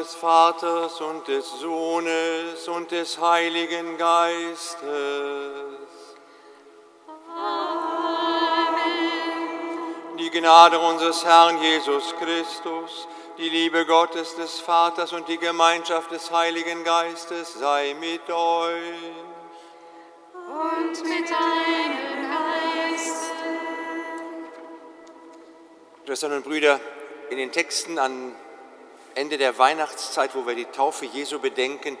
Des Vaters und des Sohnes und des Heiligen Geistes. Amen. Die Gnade unseres Herrn Jesus Christus, die Liebe Gottes des Vaters und die Gemeinschaft des Heiligen Geistes sei mit euch. Und mit deinem Geist. Schwestern und Brüder, in den Texten am Ende der Weihnachtszeit, wo wir die Taufe Jesu bedenken,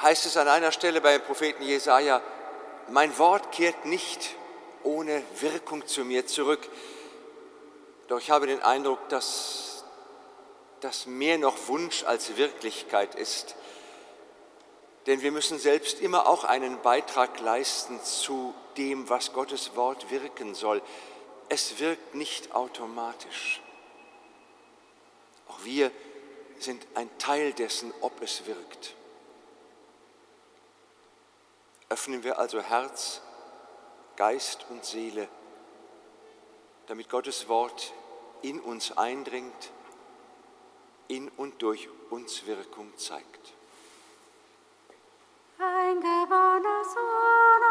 heißt es an einer Stelle bei Propheten Jesaja: Mein Wort kehrt nicht ohne Wirkung zu mir zurück. Doch ich habe den Eindruck, dass das mehr noch Wunsch als Wirklichkeit ist. Denn wir müssen selbst immer auch einen Beitrag leisten zu dem, was Gottes Wort wirken soll. Es wirkt nicht automatisch. Auch wir sind ein Teil dessen, ob es wirkt. Öffnen wir also Herz, Geist und Seele, damit Gottes Wort in uns eindringt, in und durch uns Wirkung zeigt. Ein geborener Sohn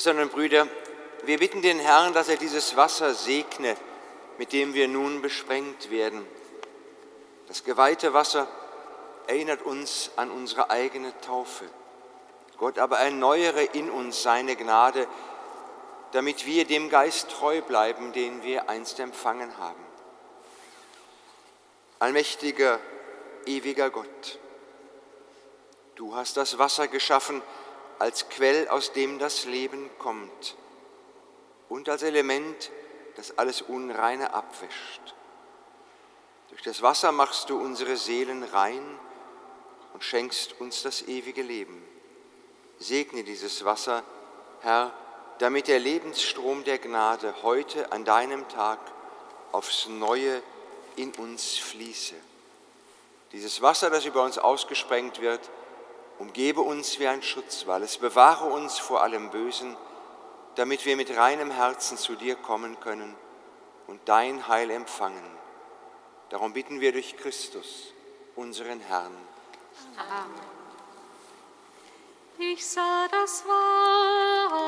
Schwestern und Brüder, wir bitten den Herrn, dass er dieses Wasser segne, mit dem wir nun besprengt werden. Das geweihte Wasser erinnert uns an unsere eigene Taufe. Gott aber erneuere in uns seine Gnade, damit wir dem Geist treu bleiben, den wir einst empfangen haben. Allmächtiger, ewiger Gott, du hast das Wasser geschaffen als Quell, aus dem das Leben kommt und als Element, das alles Unreine abwäscht. Durch das Wasser machst du unsere Seelen rein und schenkst uns das ewige Leben. Segne dieses Wasser, Herr, damit der Lebensstrom der Gnade heute an deinem Tag aufs Neue in uns fließe. Dieses Wasser, das über uns ausgesprengt wird, umgebe uns wie ein Schutzwall. Es bewahre uns vor allem Bösen, damit wir mit reinem Herzen zu dir kommen können und dein Heil empfangen. Darum bitten wir durch Christus, unseren Herrn. Ich sah das Wasser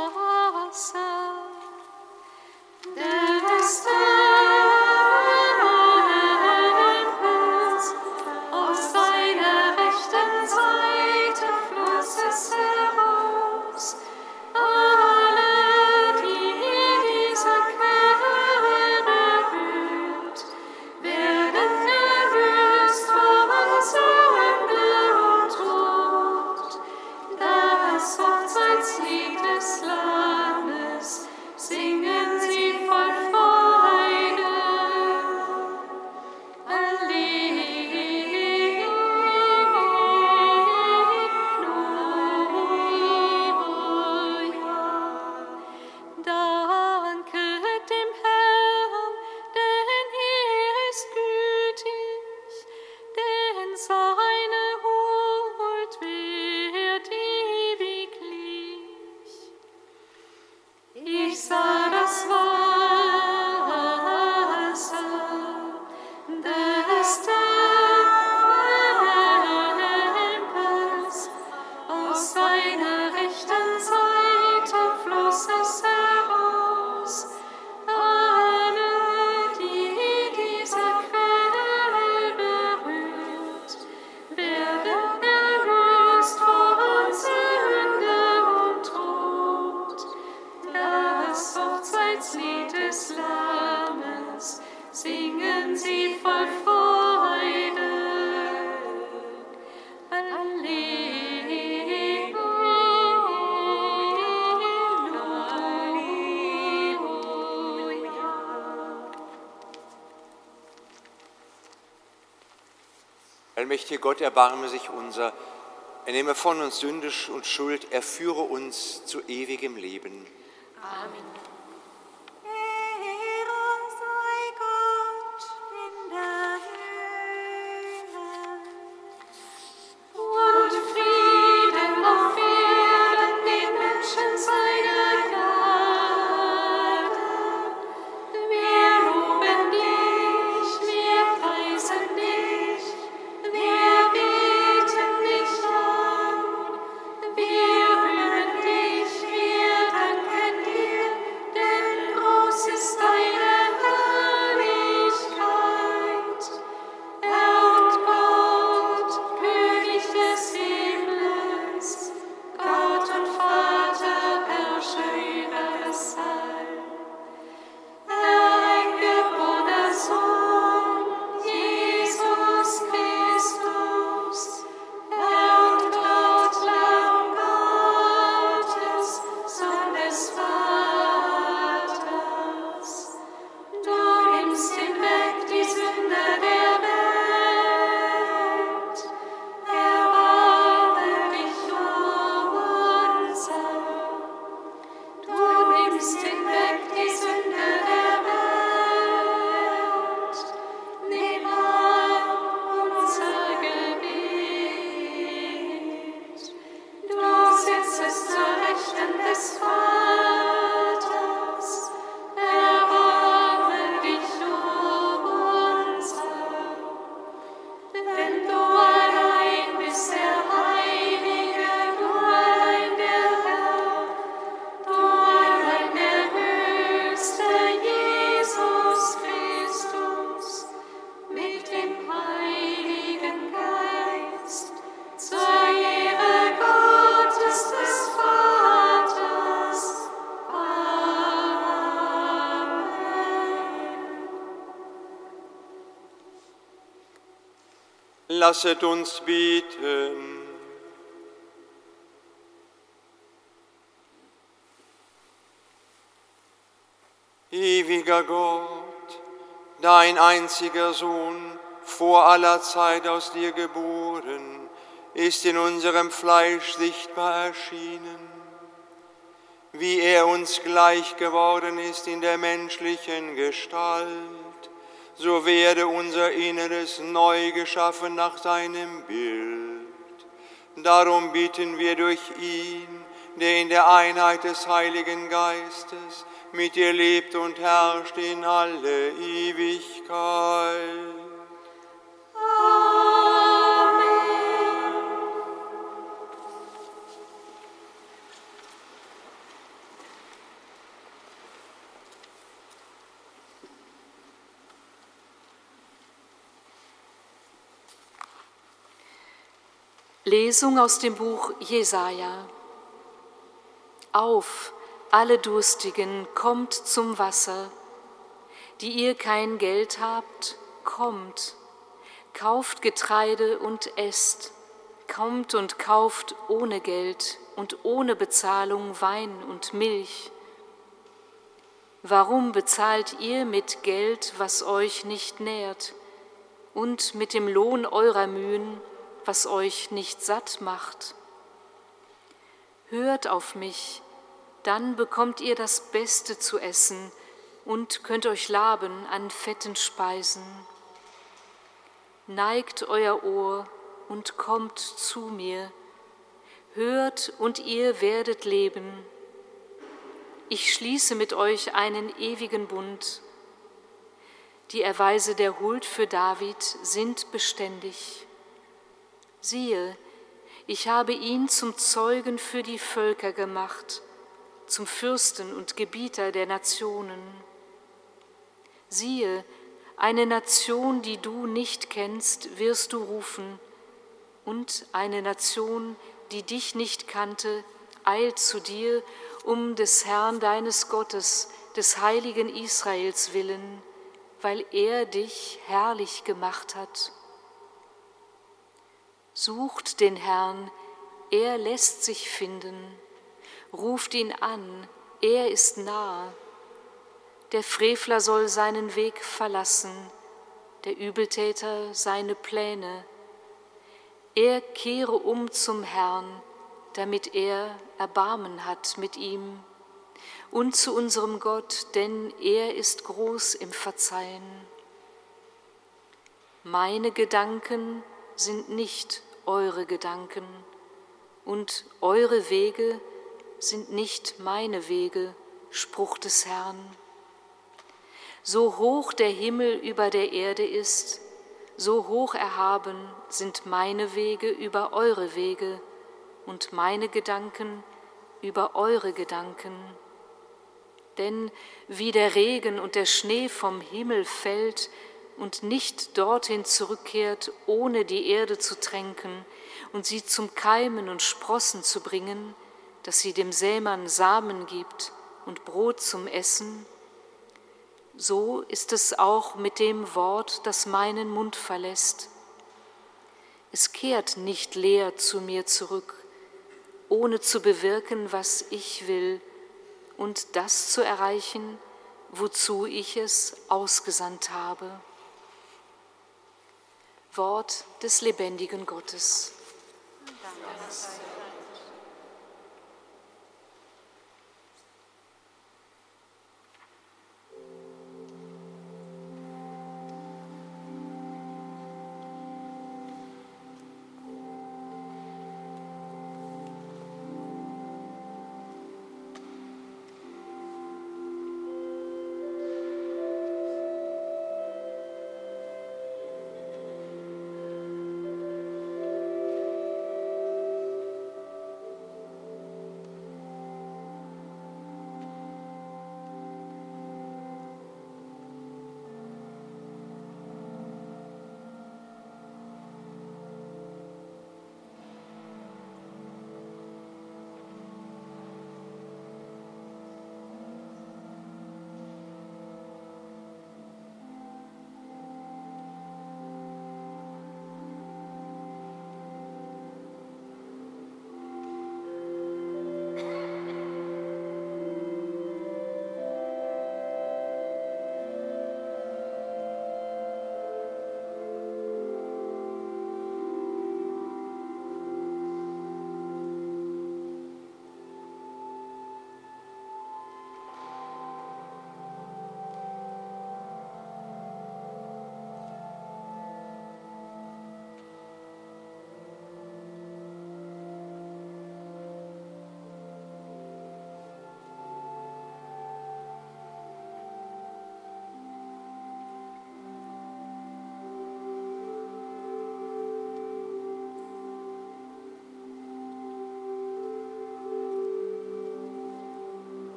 Gott, erbarme sich unser. Er nehme von uns Sünde und Schuld, er führe uns zu ewigem Leben. Lasset uns beten. Ewiger Gott, dein einziger Sohn, vor aller Zeit aus dir geboren, ist in unserem Fleisch sichtbar erschienen. Wie er uns gleich geworden ist in der menschlichen Gestalt, so werde unser Inneres neu geschaffen nach seinem Bild. Darum bitten wir durch ihn, der in der Einheit des Heiligen Geistes mit dir lebt und herrscht in alle Ewigkeit. Lesung aus dem Buch Jesaja. Auf, alle Durstigen, kommt zum Wasser. Die ihr kein Geld habt, kommt. Kauft Getreide und esst. Kommt und kauft ohne Geld und ohne Bezahlung Wein und Milch. Warum bezahlt ihr mit Geld, was euch nicht nährt, und mit dem Lohn eurer Mühen, was euch nicht satt macht? Hört auf mich, dann bekommt ihr das Beste zu essen und könnt euch laben an fetten Speisen. Neigt euer Ohr und kommt zu mir. Hört und ihr werdet leben. Ich schließe mit euch einen ewigen Bund. Die Erweise der Huld für David sind beständig. Siehe, ich habe ihn zum Zeugen für die Völker gemacht, zum Fürsten und Gebieter der Nationen. Siehe, eine Nation, die du nicht kennst, wirst du rufen, und eine Nation, die dich nicht kannte, eilt zu dir, um des Herrn deines Gottes, des heiligen Israels willen, weil er dich herrlich gemacht hat. Sucht den Herrn, er lässt sich finden. Ruft ihn an, er ist nah. Der Frevler soll seinen Weg verlassen, der Übeltäter seine Pläne. Er kehre um zum Herrn, damit er Erbarmen hat mit ihm und zu unserem Gott, denn er ist groß im Verzeihen. Meine Gedanken sind nicht eure Gedanken und eure Wege sind nicht meine Wege, Spruch des Herrn. So hoch der Himmel über der Erde ist, so hoch erhaben sind meine Wege über eure Wege und meine Gedanken über eure Gedanken. Denn wie der Regen und der Schnee vom Himmel fällt und nicht dorthin zurückkehrt, ohne die Erde zu tränken und sie zum Keimen und Sprossen zu bringen, dass sie dem Sämann Samen gibt und Brot zum Essen, so ist es auch mit dem Wort, das meinen Mund verlässt. Es kehrt nicht leer zu mir zurück, ohne zu bewirken, was ich will und das zu erreichen, wozu ich es ausgesandt habe. Wort des lebendigen Gottes. Danke.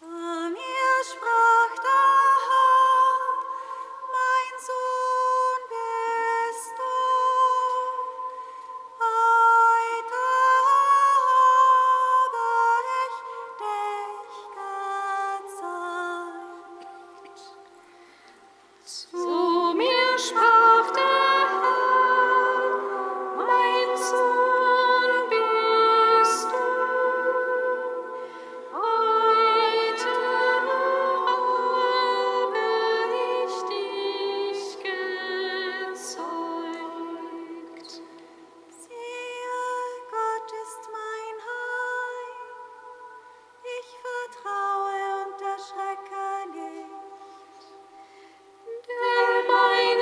sun.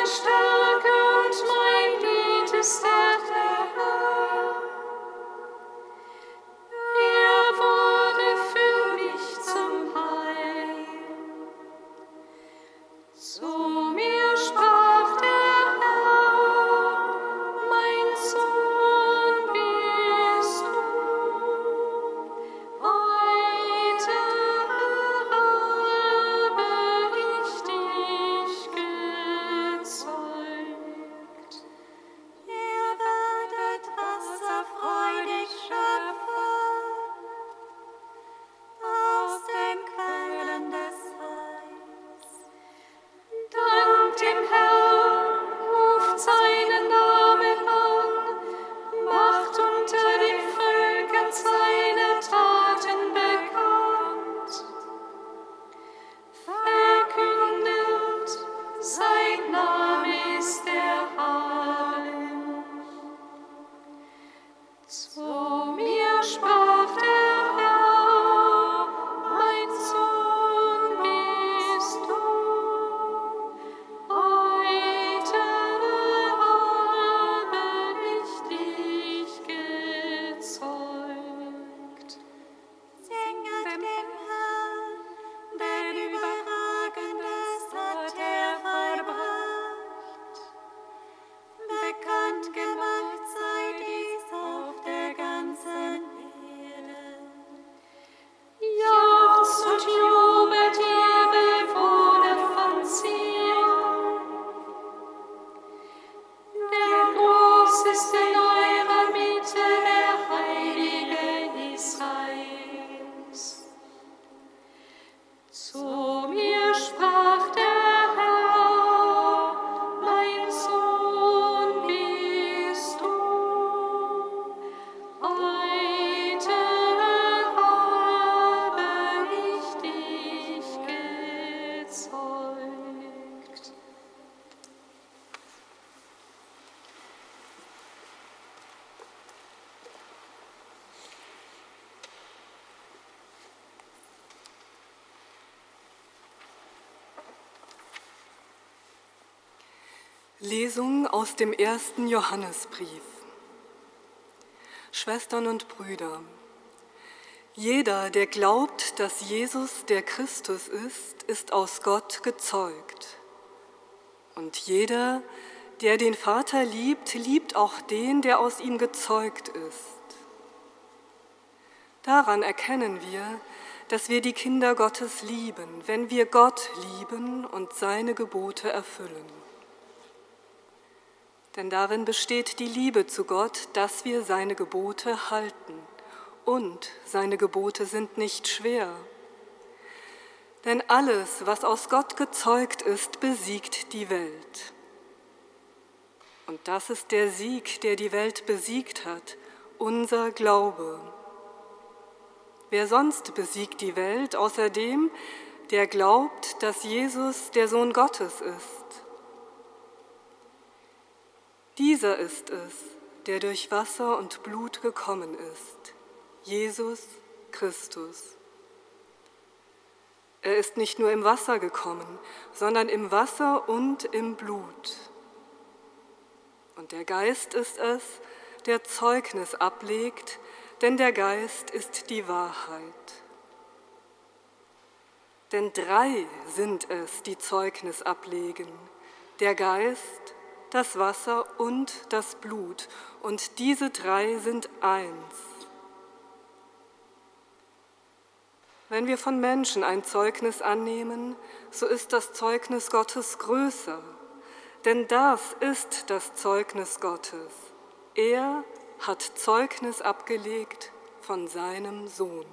Stärke. Lesung aus dem ersten Johannesbrief. Schwestern und Brüder, jeder, der glaubt, dass Jesus der Christus ist, ist aus Gott gezeugt. Und jeder, der den Vater liebt, liebt auch den, der aus ihm gezeugt ist. Daran erkennen wir, dass wir die Kinder Gottes lieben, wenn wir Gott lieben und seine Gebote erfüllen. Denn darin besteht die Liebe zu Gott, dass wir seine Gebote halten. Und seine Gebote sind nicht schwer. Denn alles, was aus Gott gezeugt ist, besiegt die Welt. Und das ist der Sieg, der die Welt besiegt hat, unser Glaube. Wer sonst besiegt die Welt außer dem, der glaubt, dass Jesus der Sohn Gottes ist? Dieser ist es, der durch Wasser und Blut gekommen ist, Jesus Christus. Er ist nicht nur im Wasser gekommen, sondern im Wasser und im Blut. Und der Geist ist es, der Zeugnis ablegt, denn der Geist ist die Wahrheit. Denn drei sind es, die Zeugnis ablegen, der Geist, das Wasser und das Blut, und diese drei sind eins. Wenn wir von Menschen ein Zeugnis annehmen, so ist das Zeugnis Gottes größer, denn das ist das Zeugnis Gottes. Er hat Zeugnis abgelegt von seinem Sohn.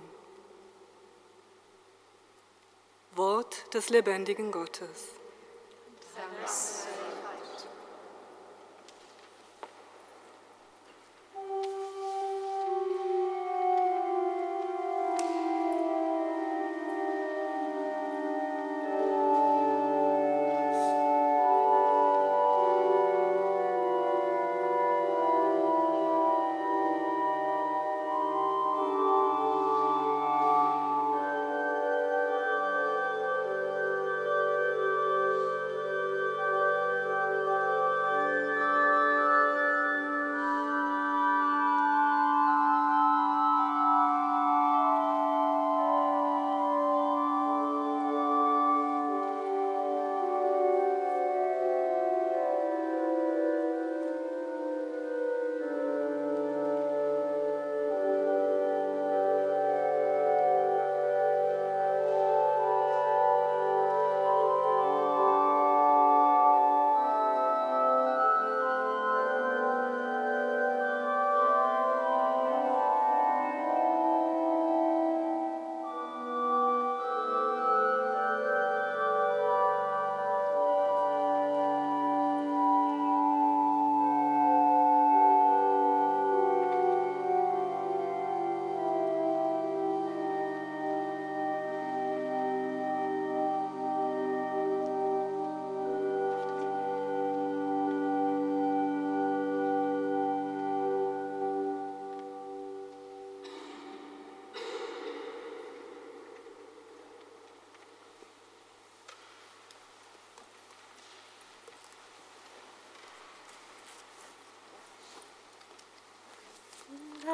Wort des lebendigen Gottes. Dank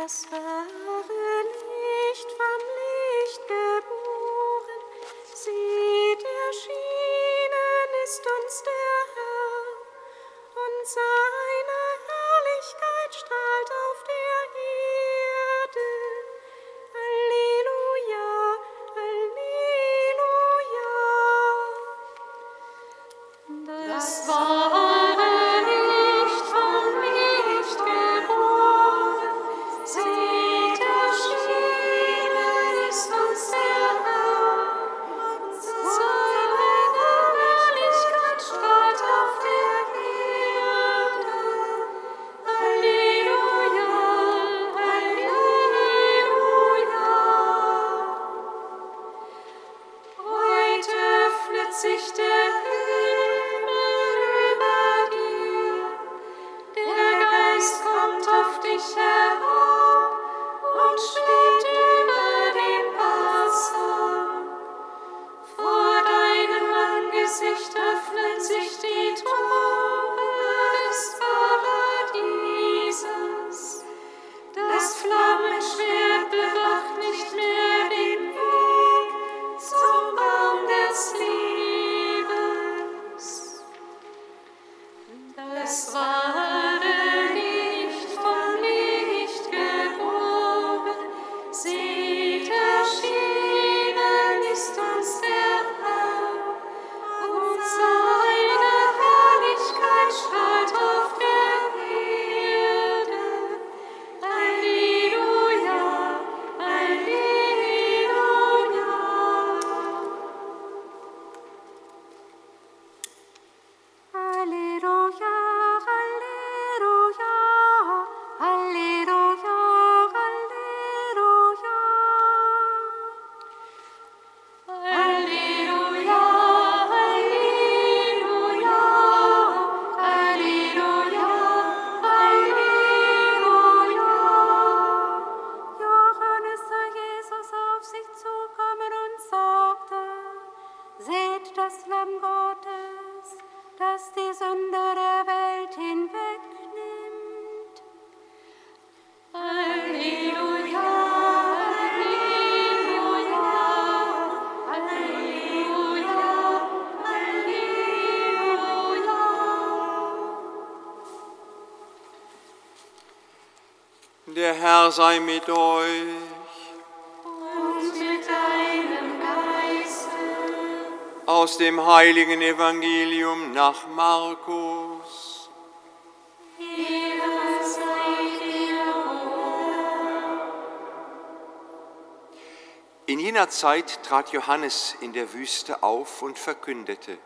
Das sei mit euch. Und mit deinem Geiste. Aus dem heiligen Evangelium nach Markus. Ehre sei dir, In jener Zeit trat Johannes in der Wüste auf und verkündete,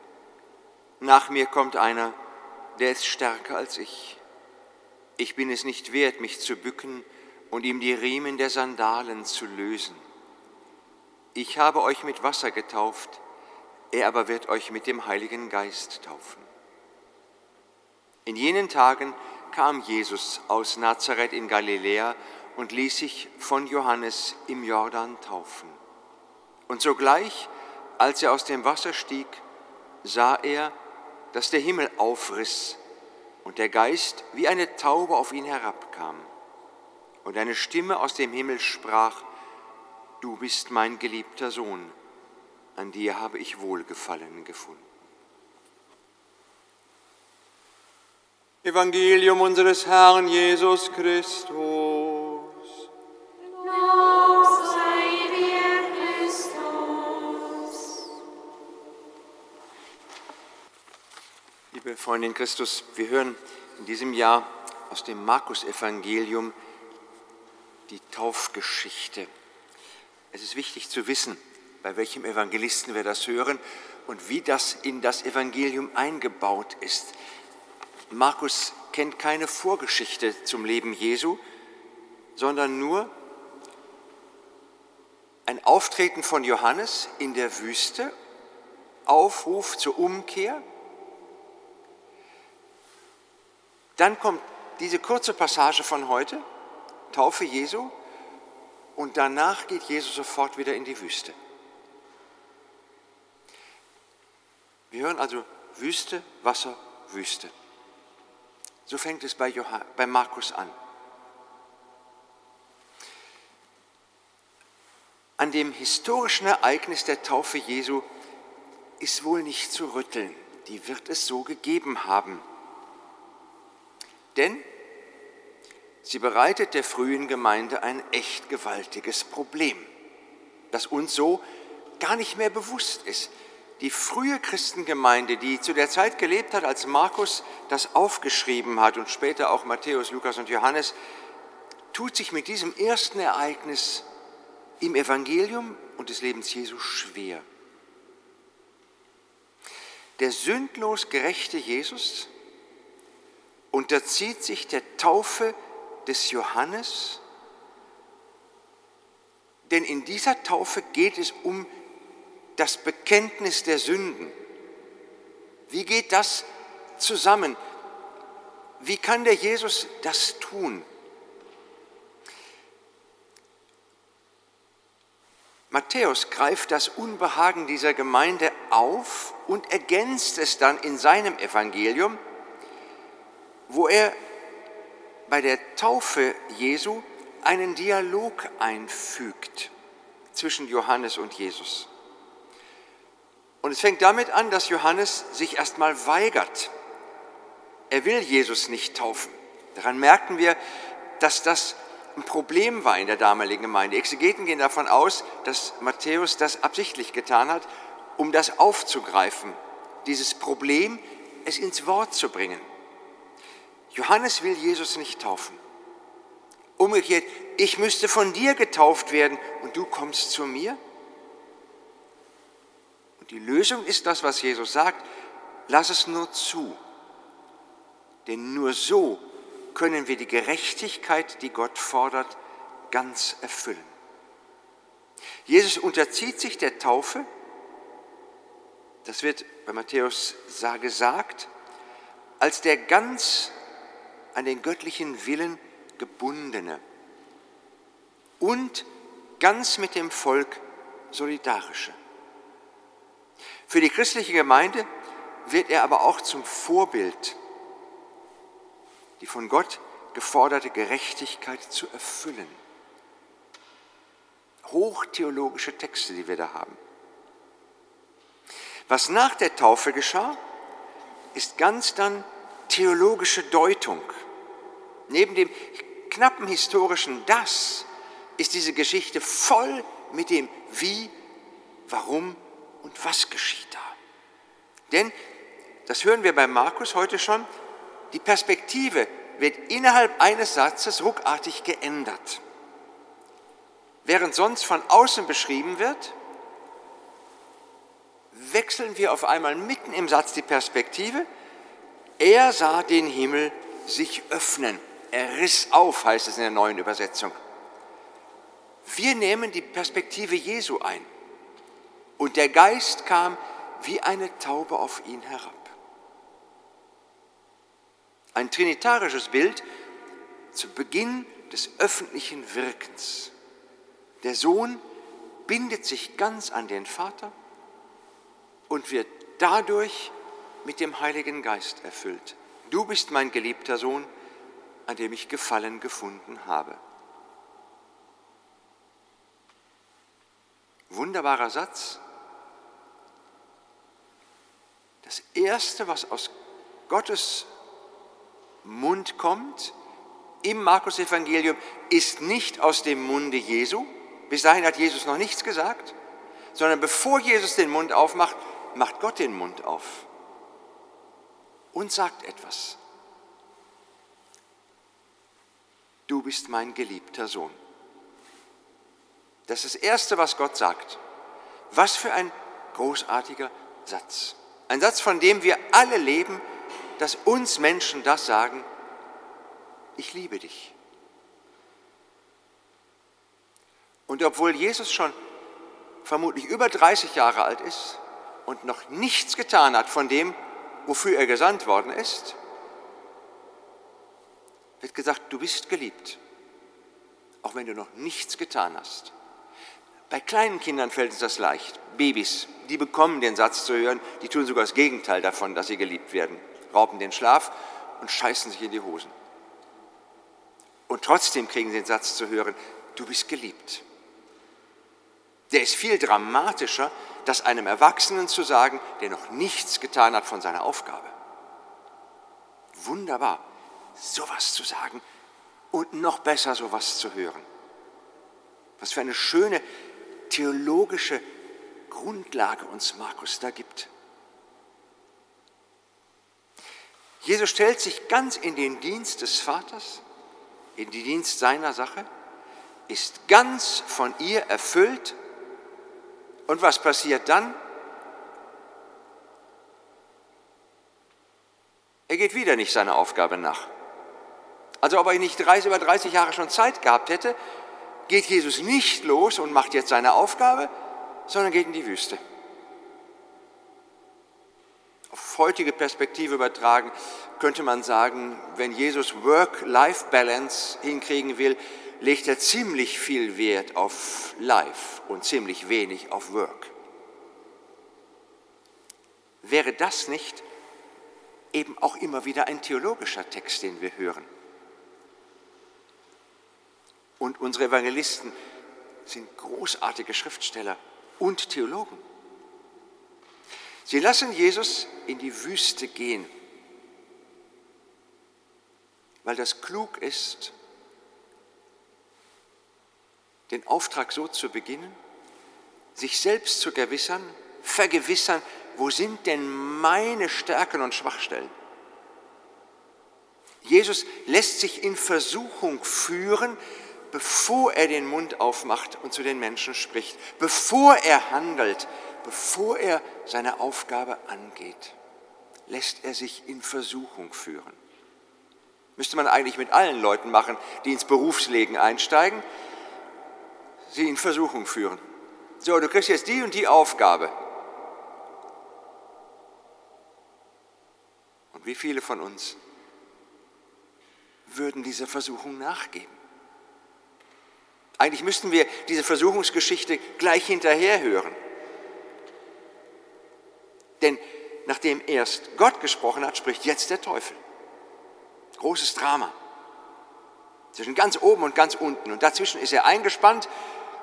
Nach mir kommt einer, der ist stärker als ich. Ich bin es nicht wert, mich zu bücken und ihm die Riemen der Sandalen zu lösen. Ich habe euch mit Wasser getauft, er aber wird euch mit dem Heiligen Geist taufen. In jenen Tagen kam Jesus aus Nazareth in Galiläa und ließ sich von Johannes im Jordan taufen. Und sogleich, als er aus dem Wasser stieg, sah er, dass der Himmel aufriss und der Geist wie eine Taube auf ihn herabkam. Und eine Stimme aus dem Himmel sprach, Du bist mein geliebter Sohn, an dir habe ich Wohlgefallen gefunden. Evangelium unseres Herrn Jesus Christus. Lob sei dir, Christus. Liebe Freunde in Christus, wir hören in diesem Jahr aus dem Markus-Evangelium die Taufgeschichte. Es ist wichtig zu wissen, bei welchem Evangelisten wir das hören und wie das in das Evangelium eingebaut ist. Markus kennt keine Vorgeschichte zum Leben Jesu, sondern nur ein Auftreten von Johannes in der Wüste, Aufruf zur Umkehr. Dann kommt diese kurze Passage von heute, Taufe Jesu, und danach geht Jesus sofort wieder in die Wüste. Wir hören also Wüste, Wasser, Wüste. So fängt es bei, Johann, bei Markus an. An dem historischen Ereignis der Taufe Jesu ist wohl nicht zu rütteln. Die wird es so gegeben haben. Denn sie bereitet der frühen Gemeinde ein echt gewaltiges Problem, das uns so gar nicht mehr bewusst ist. Die frühe Christengemeinde, die zu der Zeit gelebt hat, als Markus das aufgeschrieben hat und später auch Matthäus, Lukas und Johannes, tut sich mit diesem ersten Ereignis im Evangelium und des Lebens Jesu schwer. Der sündlos gerechte Jesus unterzieht sich der Taufe des Johannes, denn in dieser Taufe geht es um das Bekenntnis der Sünden. Wie geht das zusammen? Wie kann der Jesus das tun? Matthäus greift das Unbehagen dieser Gemeinde auf und ergänzt es dann in seinem Evangelium, wo er bei der Taufe Jesu einen Dialog einfügt zwischen Johannes und Jesus. Und es fängt damit an, dass Johannes sich erstmal weigert. Er will Jesus nicht taufen. Daran merken wir, dass das ein Problem war in der damaligen Gemeinde. Exegeten gehen davon aus, dass Matthäus das absichtlich getan hat, um das aufzugreifen, dieses Problem, es ins Wort zu bringen. Johannes will Jesus nicht taufen. Umgekehrt, ich müsste von dir getauft werden und du kommst zu mir? Und die Lösung ist das, was Jesus sagt, lass es nur zu. Denn nur so können wir die Gerechtigkeit, die Gott fordert, ganz erfüllen. Jesus unterzieht sich der Taufe, das wird bei Matthäus gesagt, als der ganz an den göttlichen Willen gebundene und ganz mit dem Volk solidarische. Für die christliche Gemeinde wird er aber auch zum Vorbild, die von Gott geforderte Gerechtigkeit zu erfüllen. Hochtheologische Texte, die wir da haben. Was nach der Taufe geschah, ist ganz dann theologische Deutung. Neben dem knappen historischen Das ist diese Geschichte voll mit dem Wie, Warum und Was geschieht da. Denn, das hören wir bei Markus heute schon, die Perspektive wird innerhalb eines Satzes ruckartig geändert. Während sonst von außen beschrieben wird, wechseln wir auf einmal mitten im Satz die Perspektive. Er sah den Himmel sich öffnen. Er riss auf, heißt es in der neuen Übersetzung. Wir nehmen die Perspektive Jesu ein. Und der Geist kam wie eine Taube auf ihn herab. Ein trinitarisches Bild zu Beginn des öffentlichen Wirkens. Der Sohn bindet sich ganz an den Vater und wird dadurch mit dem Heiligen Geist erfüllt. Du bist mein geliebter Sohn, an dem ich Gefallen gefunden habe. Wunderbarer Satz. Das Erste, was aus Gottes Mund kommt im Markus-Evangelium, ist nicht aus dem Munde Jesu. Bis dahin hat Jesus noch nichts gesagt, sondern bevor Jesus den Mund aufmacht, macht Gott den Mund auf und sagt etwas. Du bist mein geliebter Sohn. Das ist das Erste, was Gott sagt. Was für ein großartiger Satz. Ein Satz, von dem wir alle leben, dass uns Menschen das sagen, ich liebe dich. Und obwohl Jesus schon vermutlich über 30 Jahre alt ist, und noch nichts getan hat von dem, wofür er gesandt worden ist, wird gesagt, du bist geliebt, auch wenn du noch nichts getan hast. Bei kleinen Kindern fällt uns das leicht. Babys, die bekommen den Satz zu hören, die tun sogar das Gegenteil davon, dass sie geliebt werden, rauben den Schlaf und scheißen sich in die Hosen. Und trotzdem kriegen sie den Satz zu hören, du bist geliebt. Der ist viel dramatischer, das einem Erwachsenen zu sagen, der noch nichts getan hat von seiner Aufgabe. Wunderbar, sowas zu sagen und noch besser sowas zu hören. Was für eine schöne theologische Grundlage uns Markus da gibt. Jesus stellt sich ganz in den Dienst des Vaters, in den Dienst seiner Sache, ist ganz von ihr erfüllt und was passiert dann? Er geht wieder nicht seiner Aufgabe nach. Also ob er nicht 30, über 30 Jahre schon Zeit gehabt hätte, geht Jesus nicht los und macht jetzt seine Aufgabe, sondern geht in die Wüste. Auf heutige Perspektive übertragen könnte man sagen, wenn Jesus Work-Life-Balance hinkriegen will, legt er ziemlich viel Wert auf Life und ziemlich wenig auf Work. Wäre das nicht eben auch immer wieder ein theologischer Text, den wir hören? Und unsere Evangelisten sind großartige Schriftsteller und Theologen. Sie lassen Jesus in die Wüste gehen, weil das klug ist den Auftrag so zu beginnen, sich selbst zu gewissern, vergewissern, wo sind denn meine Stärken und Schwachstellen? Jesus lässt sich in Versuchung führen, bevor er den Mund aufmacht und zu den Menschen spricht, bevor er handelt, bevor er seine Aufgabe angeht, lässt er sich in Versuchung führen. Müsste man eigentlich mit allen Leuten machen, die ins Berufsleben einsteigen, sie in Versuchung führen. So, du kriegst jetzt die und die Aufgabe. Und wie viele von uns würden dieser Versuchung nachgeben? Eigentlich müssten wir diese Versuchungsgeschichte gleich hinterher hören. Denn nachdem erst Gott gesprochen hat, spricht jetzt der Teufel. Großes Drama. Zwischen ganz oben und ganz unten. Und dazwischen ist er eingespannt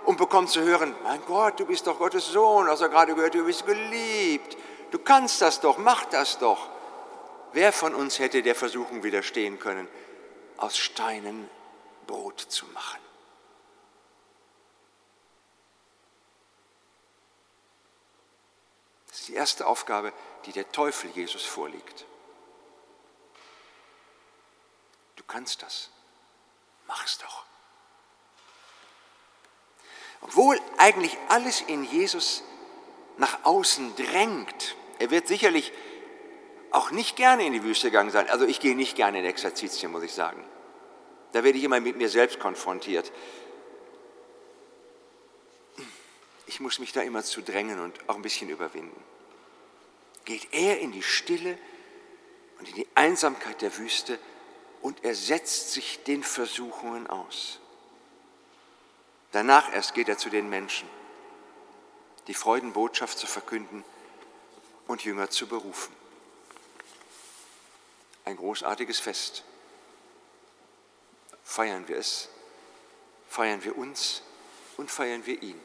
und bekommt zu hören, mein Gott, du bist doch Gottes Sohn, hast du gerade gehört, du bist geliebt, du kannst das doch, mach das doch. Wer von uns hätte der Versuchung widerstehen können, aus Steinen Brot zu machen. Das ist die erste Aufgabe, die der Teufel Jesus vorlegt. Du kannst das. Mach's doch. Obwohl eigentlich alles in Jesus nach außen drängt. Er wird sicherlich auch nicht gerne in die Wüste gegangen sein. Also ich gehe nicht gerne in Exerzitien, muss ich sagen. Da werde ich immer mit mir selbst konfrontiert. Ich muss mich da immer zu drängen und auch ein bisschen überwinden. Geht er in die Stille und in die Einsamkeit der Wüste und er setzt sich den Versuchungen aus. Danach erst geht er zu den Menschen, die Freudenbotschaft zu verkünden und Jünger zu berufen. Ein großartiges Fest. Feiern wir es, feiern wir uns und feiern wir ihn.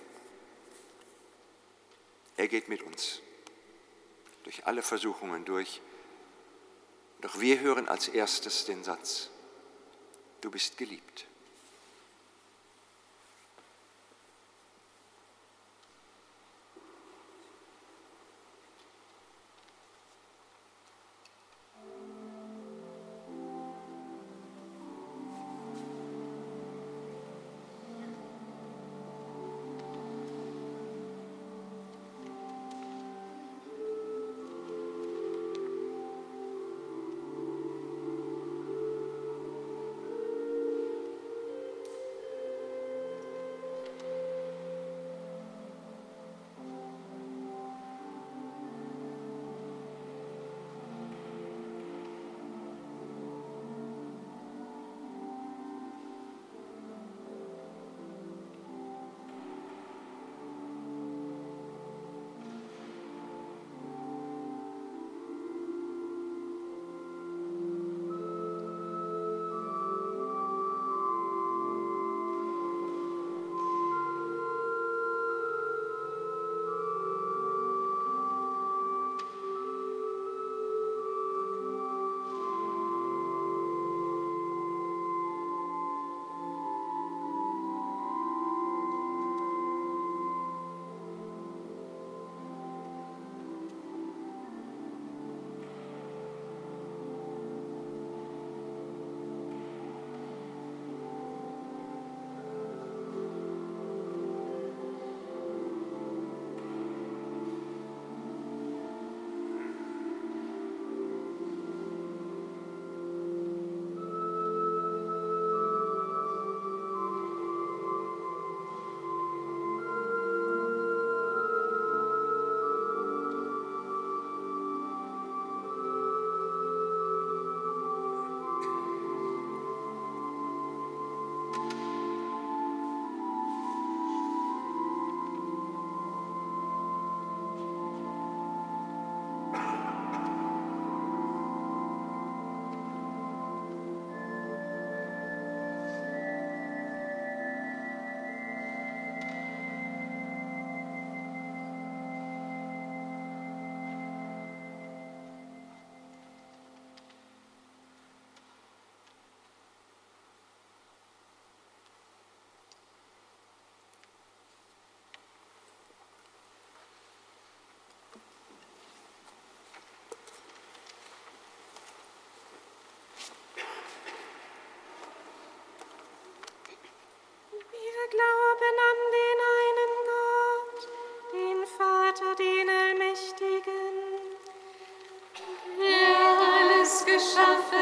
Er geht mit uns durch alle Versuchungen durch. Doch wir hören als erstes den Satz, du bist geliebt. geschaffen.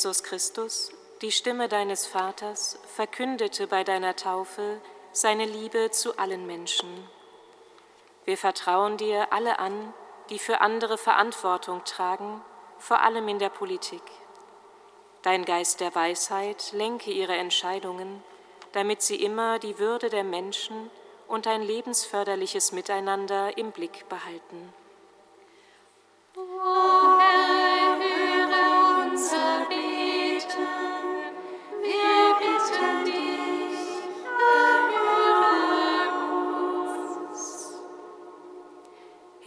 Jesus Christus, die Stimme deines Vaters, verkündete bei deiner Taufe seine Liebe zu allen Menschen. Wir vertrauen dir alle an, die für andere Verantwortung tragen, vor allem in der Politik. Dein Geist der Weisheit lenke ihre Entscheidungen, damit sie immer die Würde der Menschen und ein lebensförderliches Miteinander im Blick behalten.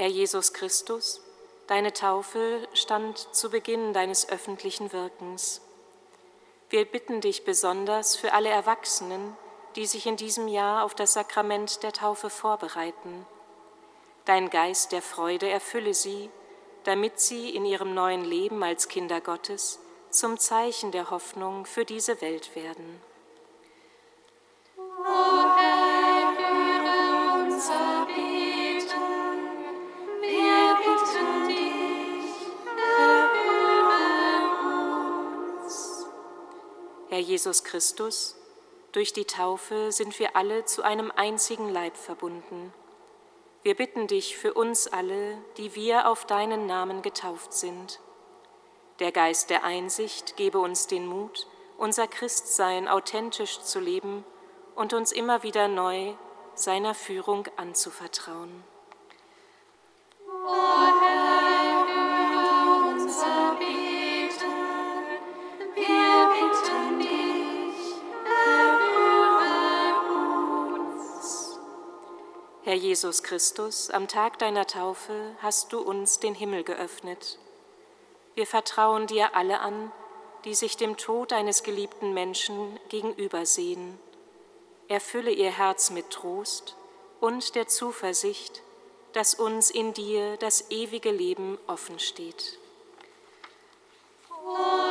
Herr Jesus Christus, deine Taufe stand zu Beginn deines öffentlichen Wirkens. Wir bitten dich besonders für alle Erwachsenen, die sich in diesem Jahr auf das Sakrament der Taufe vorbereiten. Dein Geist der Freude erfülle sie, damit sie in ihrem neuen Leben als Kinder Gottes zum Zeichen der Hoffnung für diese Welt werden. Herr Jesus Christus, durch die Taufe sind wir alle zu einem einzigen Leib verbunden. Wir bitten dich für uns alle, die wir auf deinen Namen getauft sind. Der Geist der Einsicht gebe uns den Mut, unser Christsein authentisch zu leben und uns immer wieder neu seiner Führung anzuvertrauen. O Herr Jesus Christus, am Tag deiner Taufe hast du uns den Himmel geöffnet. Wir vertrauen dir alle an, die sich dem Tod eines geliebten Menschen gegenübersehen. Erfülle ihr Herz mit Trost und der Zuversicht, dass uns in dir das ewige Leben offen steht. O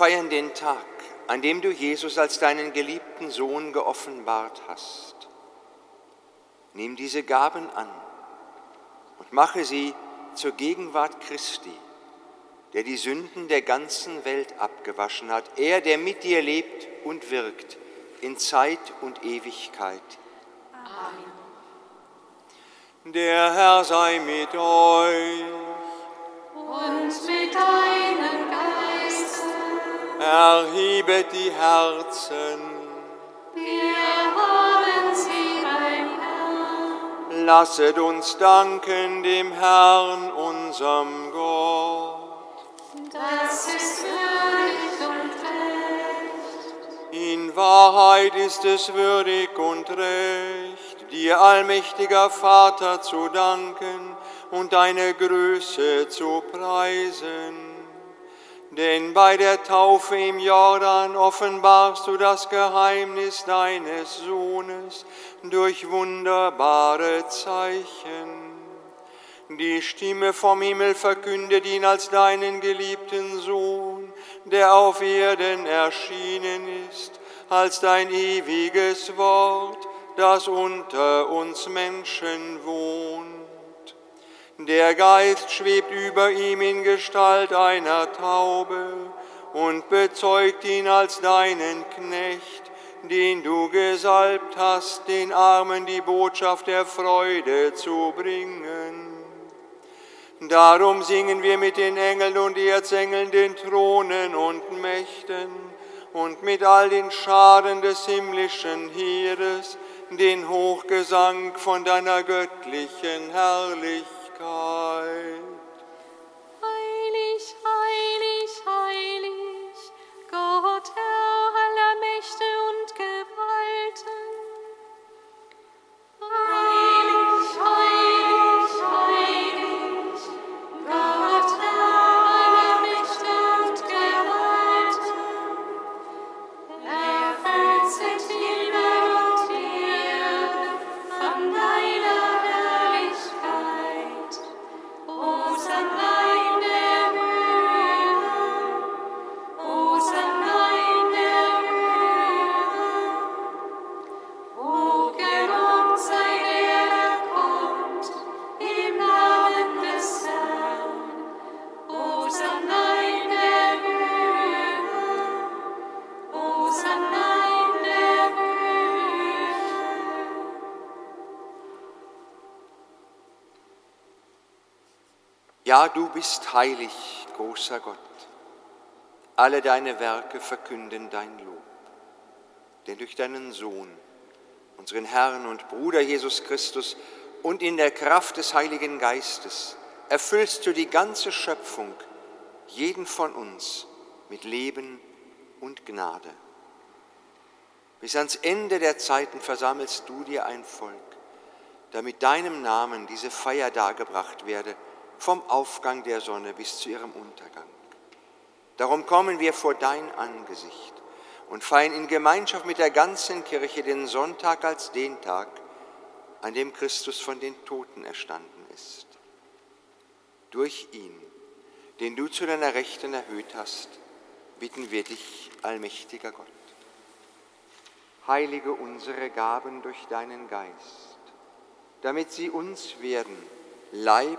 feiern den Tag, an dem du Jesus als deinen geliebten Sohn geoffenbart hast. Nimm diese Gaben an und mache sie zur Gegenwart Christi, der die Sünden der ganzen Welt abgewaschen hat, er, der mit dir lebt und wirkt in Zeit und Ewigkeit. Amen. Der Herr sei mit euch. Und mit Geiste, Erhebet die Herzen, wir haben sie beim Herrn. lasset uns danken dem Herrn, unserem Gott. Das ist würdig und recht. In Wahrheit ist es würdig und recht, dir allmächtiger Vater zu danken und deine Größe zu preisen. Denn bei der Taufe im Jordan offenbarst du das Geheimnis deines Sohnes durch wunderbare Zeichen. Die Stimme vom Himmel verkündet ihn als deinen geliebten Sohn, der auf Erden erschienen ist, als dein ewiges Wort, das unter uns Menschen wohnt. Der Geist schwebt über ihm in Gestalt einer Taube und bezeugt ihn als deinen Knecht, den du gesalbt hast, den Armen die Botschaft der Freude zu bringen. Darum singen wir mit den Engeln und Erzengeln, den Thronen und Mächten und mit all den Scharen des himmlischen Heeres den Hochgesang von deiner göttlichen Herrlichkeit. Heilig, heilig, heilig, Gott, Herr aller Mächte und Gewalten. Heilig, heilig, Ja, du bist heilig, großer Gott. alle deine Werke verkünden dein Lob. Denn durch deinen Sohn, unseren Herrn und Bruder Jesus Christus und in der Kraft des Heiligen Geistes erfüllst du die ganze Schöpfung, jeden von uns, mit Leben und Gnade. Bis ans Ende der Zeiten versammelst du dir ein Volk, damit deinem Namen diese Feier dargebracht werde, vom Aufgang der Sonne bis zu ihrem Untergang. Darum kommen wir vor dein Angesicht und feiern in Gemeinschaft mit der ganzen Kirche den Sonntag als den Tag, an dem Christus von den Toten erstanden ist. Durch ihn, den du zu deiner Rechten erhöht hast, bitten wir dich, allmächtiger Gott. Heilige unsere Gaben durch deinen Geist, damit sie uns werden, Leib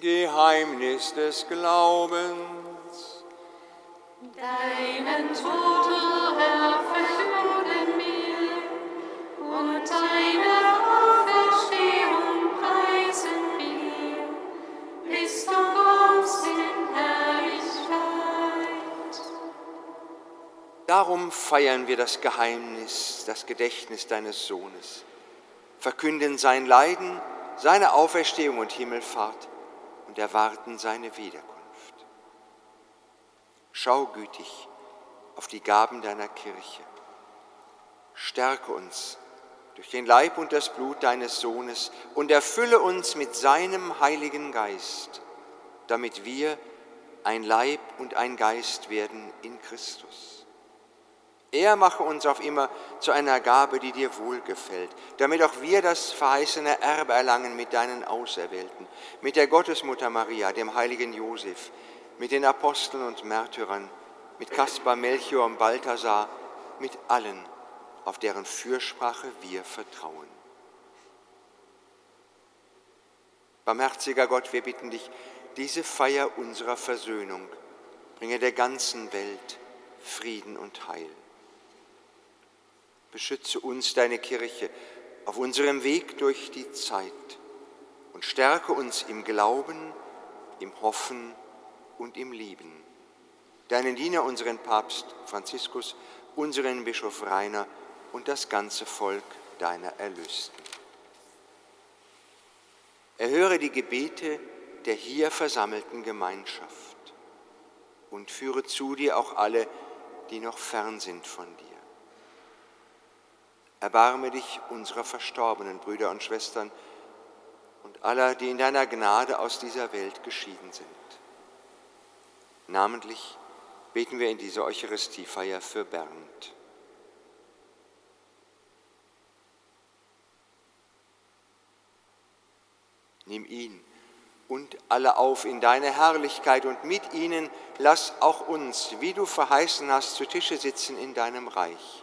Geheimnis des Glaubens. Deinen Tod, o Herr, verkünden wir und deine Auferstehung preisen wir, bis du kommst in Herrlichkeit. Darum feiern wir das Geheimnis, das Gedächtnis deines Sohnes, verkünden sein Leiden, seine Auferstehung und Himmelfahrt und erwarten seine Wiederkunft. Schau gütig auf die Gaben deiner Kirche. Stärke uns durch den Leib und das Blut deines Sohnes und erfülle uns mit seinem Heiligen Geist, damit wir ein Leib und ein Geist werden in Christus. Er mache uns auf immer zu einer Gabe, die dir wohlgefällt, damit auch wir das verheißene Erbe erlangen mit deinen Auserwählten, mit der Gottesmutter Maria, dem heiligen Josef, mit den Aposteln und Märtyrern, mit Kaspar, Melchior und Balthasar, mit allen, auf deren Fürsprache wir vertrauen. Barmherziger Gott, wir bitten dich, diese Feier unserer Versöhnung bringe der ganzen Welt Frieden und Heil. Beschütze uns, deine Kirche, auf unserem Weg durch die Zeit und stärke uns im Glauben, im Hoffen und im Lieben. Deinen Diener, unseren Papst Franziskus, unseren Bischof Rainer und das ganze Volk deiner Erlösten. Erhöre die Gebete der hier versammelten Gemeinschaft und führe zu dir auch alle, die noch fern sind von dir. Erbarme dich unserer verstorbenen Brüder und Schwestern und aller, die in deiner Gnade aus dieser Welt geschieden sind. Namentlich beten wir in dieser Eucharistiefeier für Bernd. Nimm ihn und alle auf in deine Herrlichkeit und mit ihnen lass auch uns, wie du verheißen hast, zu Tische sitzen in deinem Reich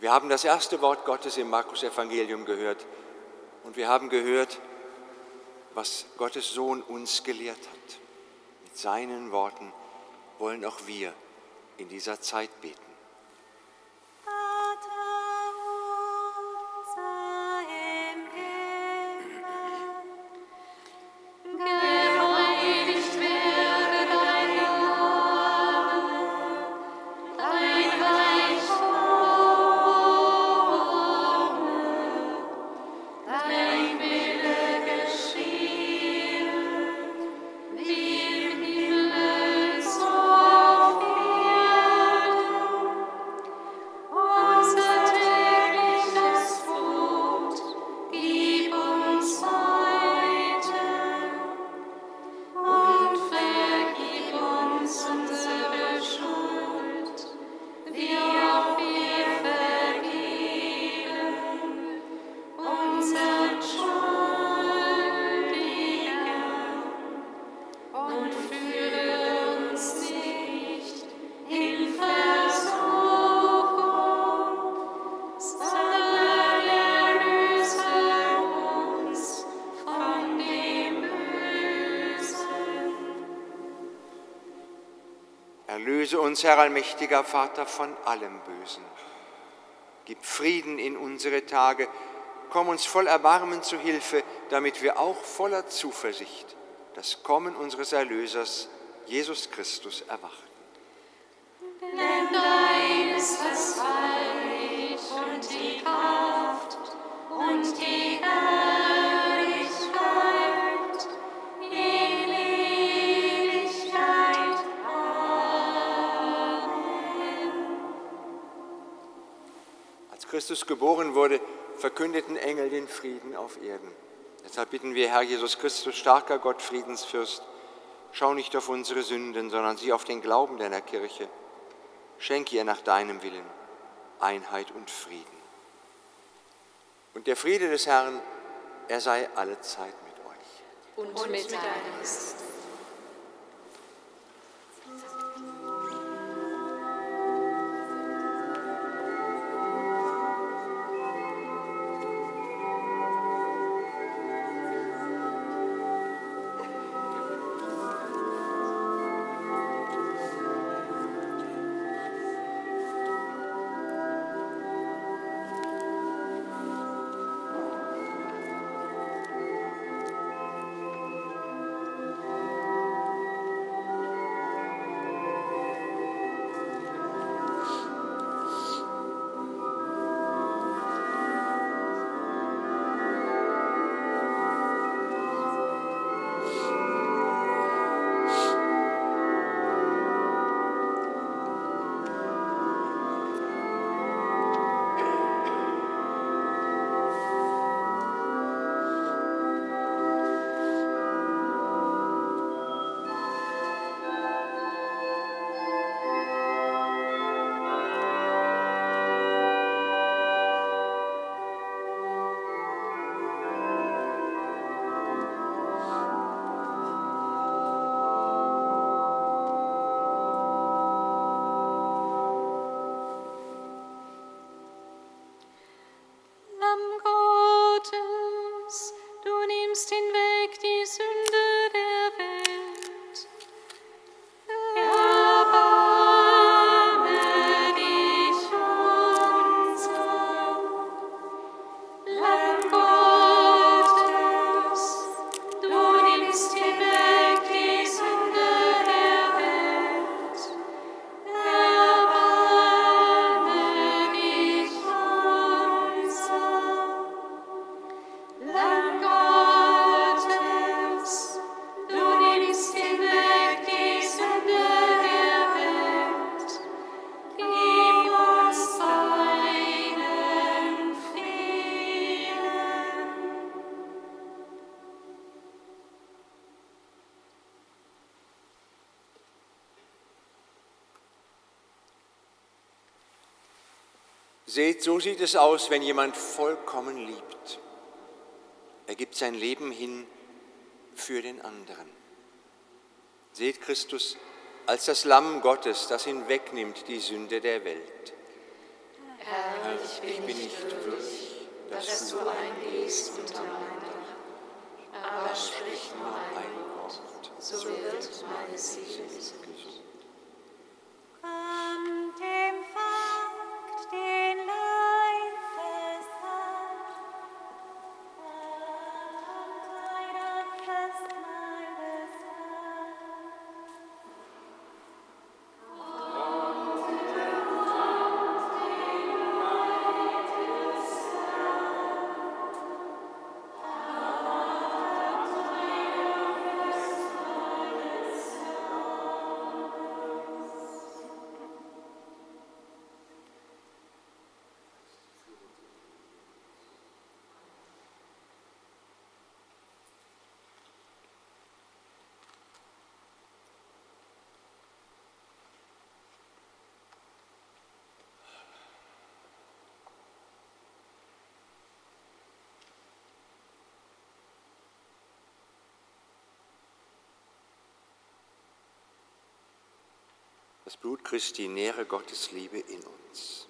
Wir haben das erste Wort Gottes im Markus Evangelium gehört und wir haben gehört, was Gottes Sohn uns gelehrt hat. Mit seinen Worten wollen auch wir in dieser Zeit beten. Uns, Herr allmächtiger Vater, von allem Bösen. Gib Frieden in unsere Tage. Komm uns voll Erbarmen zu Hilfe, damit wir auch voller Zuversicht das Kommen unseres Erlösers, Jesus Christus, erwarten. Auf Erden. Deshalb bitten wir, Herr Jesus Christus, starker Gott, Friedensfürst, schau nicht auf unsere Sünden, sondern sieh auf den Glauben deiner Kirche. Schenke ihr nach deinem Willen Einheit und Frieden. Und der Friede des Herrn, er sei alle Zeit mit euch. und mit deinem Geist. Seht, so sieht es aus, wenn jemand vollkommen liebt. Er gibt sein Leben hin für den anderen. Seht Christus als das Lamm Gottes, das hinwegnimmt die Sünde der Welt. Herr, ich bin nicht würdig, dass du eingehst unter mein Dach, aber sprich nur ein Wort, so wird meine Seele gesund. Das Blut Christi nähre Gottes Liebe in uns.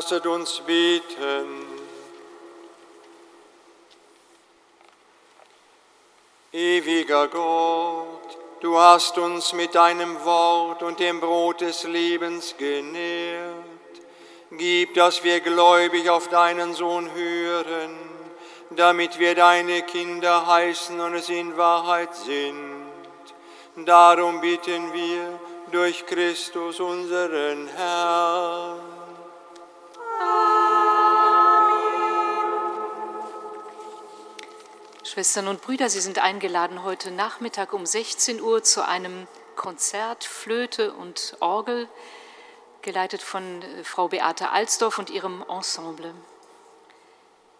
Lasset uns beten. Ewiger Gott, du hast uns mit deinem Wort und dem Brot des Lebens genährt. Gib, dass wir gläubig auf deinen Sohn hören, damit wir deine Kinder heißen und es in Wahrheit sind. Darum bitten wir durch Christus unseren Herrn. Schwestern und Brüder, Sie sind eingeladen heute Nachmittag um 16 Uhr zu einem Konzert Flöte und Orgel, geleitet von äh, Frau Beate Alsdorf und ihrem Ensemble.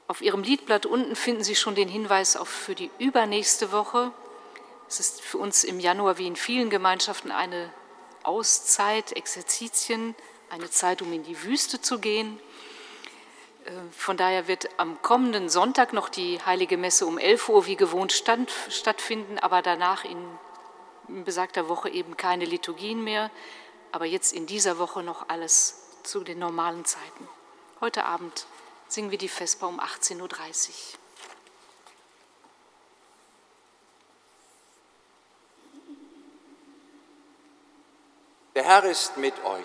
Auf Ihrem Liedblatt unten finden Sie schon den Hinweis auf für die übernächste Woche. Es ist für uns im Januar wie in vielen Gemeinschaften eine Auszeit, Exerzitien, eine Zeit, um in die Wüste zu gehen. Äh, Von daher wird am kommenden Sonntag noch die Heilige Messe um 11 Uhr wie gewohnt stand, stattfinden, aber danach in, in besagter Woche eben keine Liturgien mehr. Aber jetzt in dieser Woche noch alles zu den normalen Zeiten. Heute Abend singen wir die Vesper um 18.30 Uhr. Der Herr ist mit euch.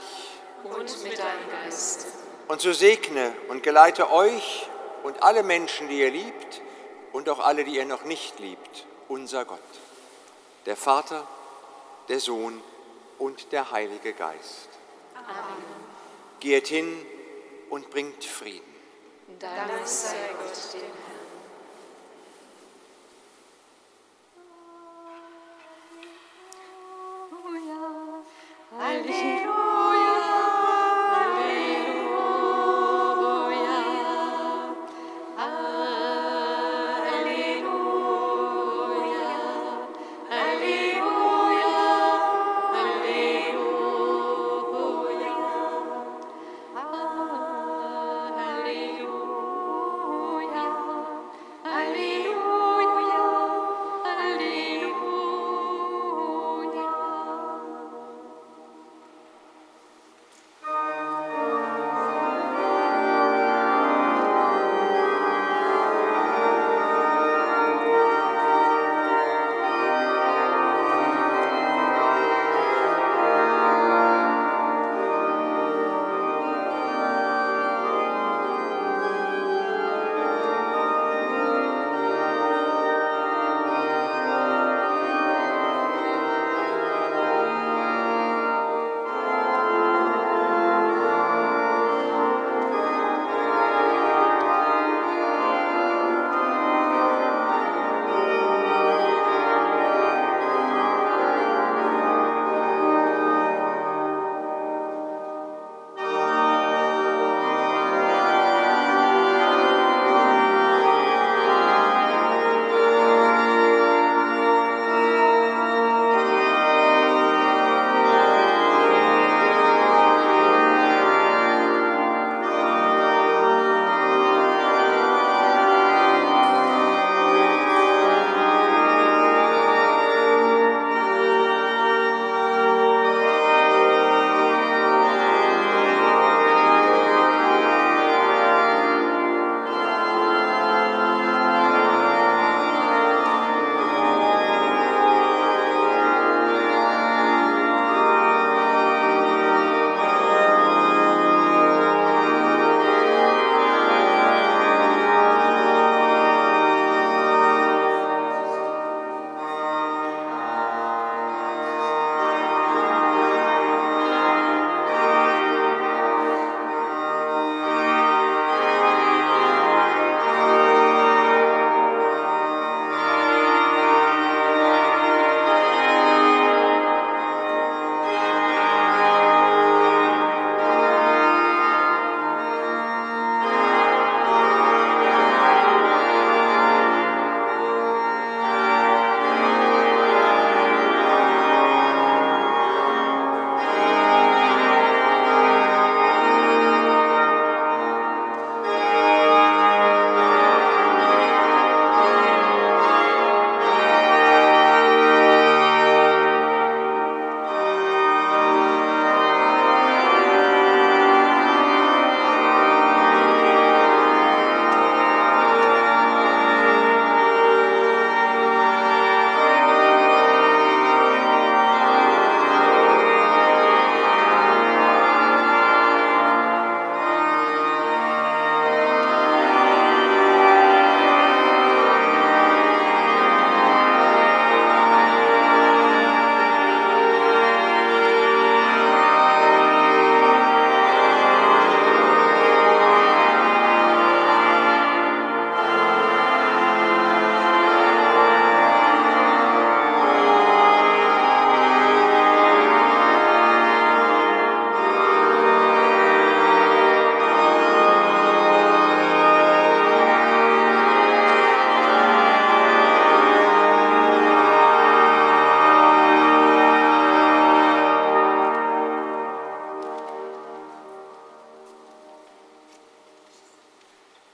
und mit deinem Geist. Und so segne und geleite euch und alle Menschen, die ihr liebt und auch alle, die ihr noch nicht liebt, unser Gott, der Vater, der Sohn und der Heilige Geist. Amen. Geht hin und bringt Frieden. Dank sei Gott dem Herrn. Halleluja,